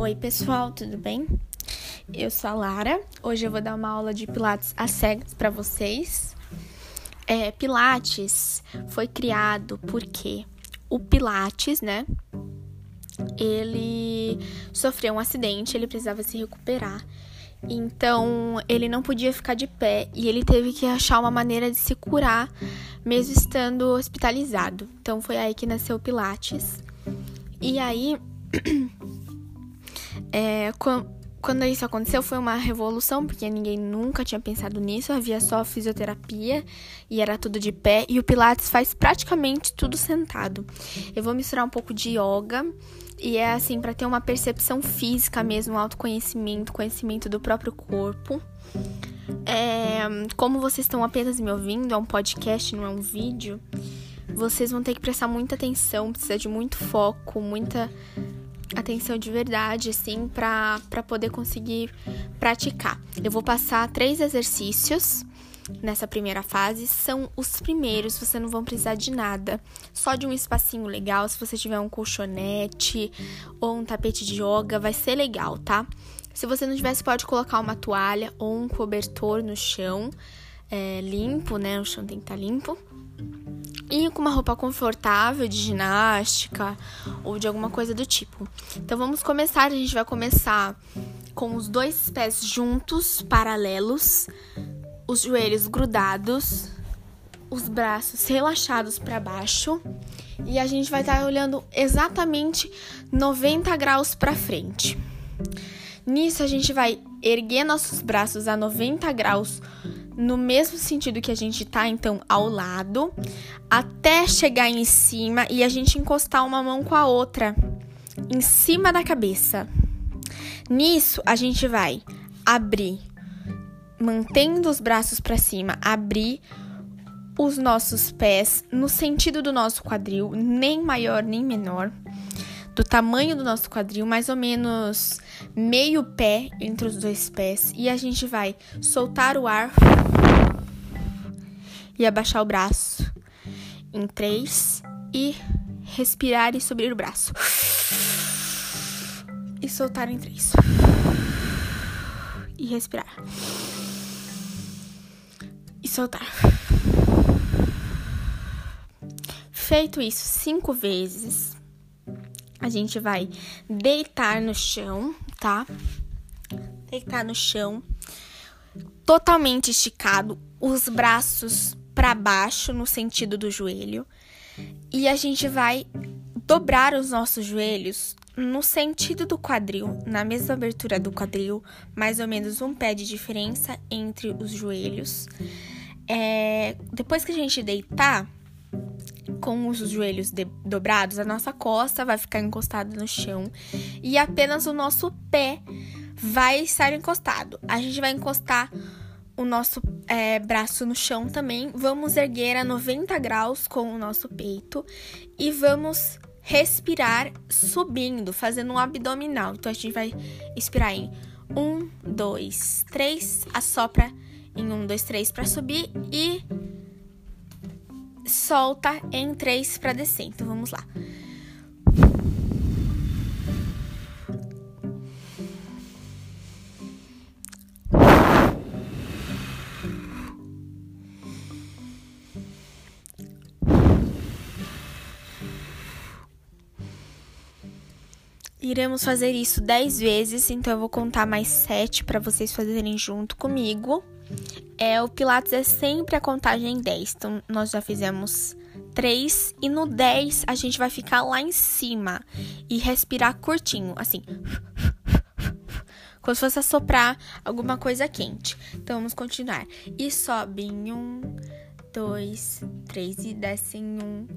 Oi, pessoal, tudo bem? Eu sou a Lara. Hoje eu vou dar uma aula de Pilates às cegas para vocês. É, Pilates foi criado porque o Pilates, né? Ele sofreu um acidente, ele precisava se recuperar. Então, ele não podia ficar de pé e ele teve que achar uma maneira de se curar, mesmo estando hospitalizado. Então, foi aí que nasceu o Pilates. E aí, é, quando isso aconteceu, foi uma revolução, porque ninguém nunca tinha pensado nisso. Havia só fisioterapia e era tudo de pé. E o Pilates faz praticamente tudo sentado. Eu vou misturar um pouco de yoga. E é assim, para ter uma percepção física mesmo, autoconhecimento, conhecimento do próprio corpo. É, como vocês estão apenas me ouvindo, é um podcast, não é um vídeo vocês vão ter que prestar muita atenção, precisa de muito foco, muita atenção de verdade, assim, para poder conseguir praticar. Eu vou passar três exercícios nessa primeira fase. São os primeiros, você não vão precisar de nada, só de um espacinho legal. Se você tiver um colchonete ou um tapete de yoga, vai ser legal, tá? Se você não você pode colocar uma toalha ou um cobertor no chão, é, limpo, né? O chão tem que estar tá limpo e com uma roupa confortável de ginástica ou de alguma coisa do tipo. Então vamos começar, a gente vai começar com os dois pés juntos, paralelos, os joelhos grudados, os braços relaxados para baixo e a gente vai estar olhando exatamente 90 graus para frente. Nisso a gente vai erguer nossos braços a 90 graus no mesmo sentido que a gente tá, então, ao lado, até chegar em cima e a gente encostar uma mão com a outra em cima da cabeça. Nisso, a gente vai abrir, mantendo os braços para cima, abrir os nossos pés no sentido do nosso quadril, nem maior nem menor, do tamanho do nosso quadril, mais ou menos meio pé entre os dois pés, e a gente vai soltar o ar e abaixar o braço em três e respirar e subir o braço. E soltar em três. E respirar. E soltar. Feito isso cinco vezes, a gente vai deitar no chão, tá? Deitar no chão, totalmente esticado, os braços para baixo no sentido do joelho. E a gente vai dobrar os nossos joelhos no sentido do quadril, na mesma abertura do quadril, mais ou menos um pé de diferença entre os joelhos. É, depois que a gente deitar, com os joelhos dobrados, a nossa costa vai ficar encostada no chão e apenas o nosso pé vai estar encostado. A gente vai encostar o nosso é, braço no chão também. Vamos erguer a 90 graus com o nosso peito e vamos respirar subindo, fazendo um abdominal. Então a gente vai expirar em 1, 2, 3, assopra em 1, 2, 3 para subir e solta em 3 para descer. Então vamos lá. Iremos fazer isso 10 vezes, então eu vou contar mais 7 para vocês fazerem junto comigo. É, o Pilates é sempre a contagem 10. Então, nós já fizemos 3 e no 10 a gente vai ficar lá em cima e respirar curtinho, assim. Como se fosse assoprar alguma coisa quente. Então, vamos continuar. E sobe em 1, 2, 3 e desce em 1,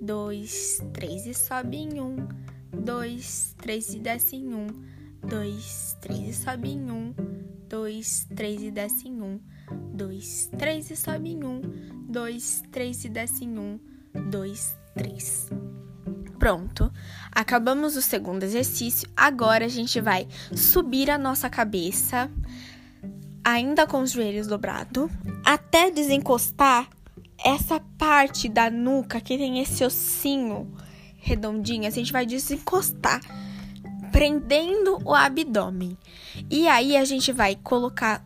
2, 3 e sobe em 1, 2, 3 e desce em 1, 2, 3 e sobe em 1, 2, 3 e desce em 1, 2, 3 e sobe em 1, 2, 3 e desce em 1, 2, 3. Pronto, acabamos o segundo exercício. Agora a gente vai subir a nossa cabeça, ainda com os joelhos dobrados, até desencostar essa parte da nuca que tem esse ossinho redondinho. A gente vai desencostar prendendo o abdômen. E aí a gente vai colocar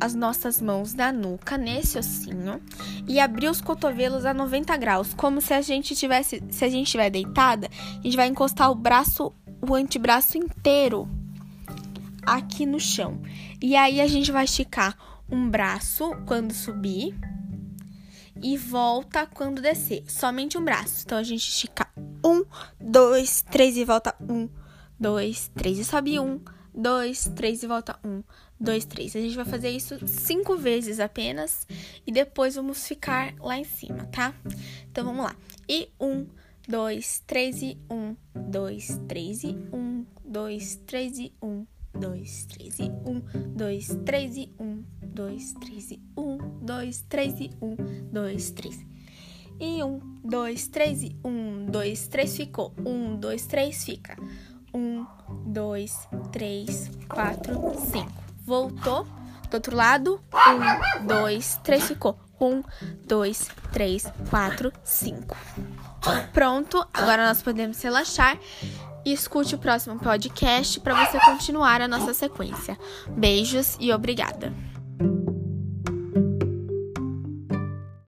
as nossas mãos na nuca, nesse ossinho, e abrir os cotovelos a 90 graus, como se a gente tivesse, se a gente estiver deitada, a gente vai encostar o braço, o antebraço inteiro aqui no chão. E aí a gente vai esticar um braço quando subir e volta quando descer. Somente um braço. Então a gente estica um, dois, três e volta um, dois, três e sobe um, dois, três e volta um, dois, três. A gente vai fazer isso cinco vezes apenas e depois vamos ficar lá em cima, tá? Então vamos lá. E um, dois, três e um, dois, três e um, dois, três e um, dois, três e um, dois, três e um, dois, três e um, dois, três e um, dois, três. E um, dois, três e um, dois, três ficou. Um, dois, três fica. Um, dois, três, quatro, cinco. Voltou. Do outro lado. Um, dois, três ficou. Um, dois, três, quatro, cinco. Pronto, agora nós podemos relaxar e escute o próximo podcast para você continuar a nossa sequência. Beijos e obrigada!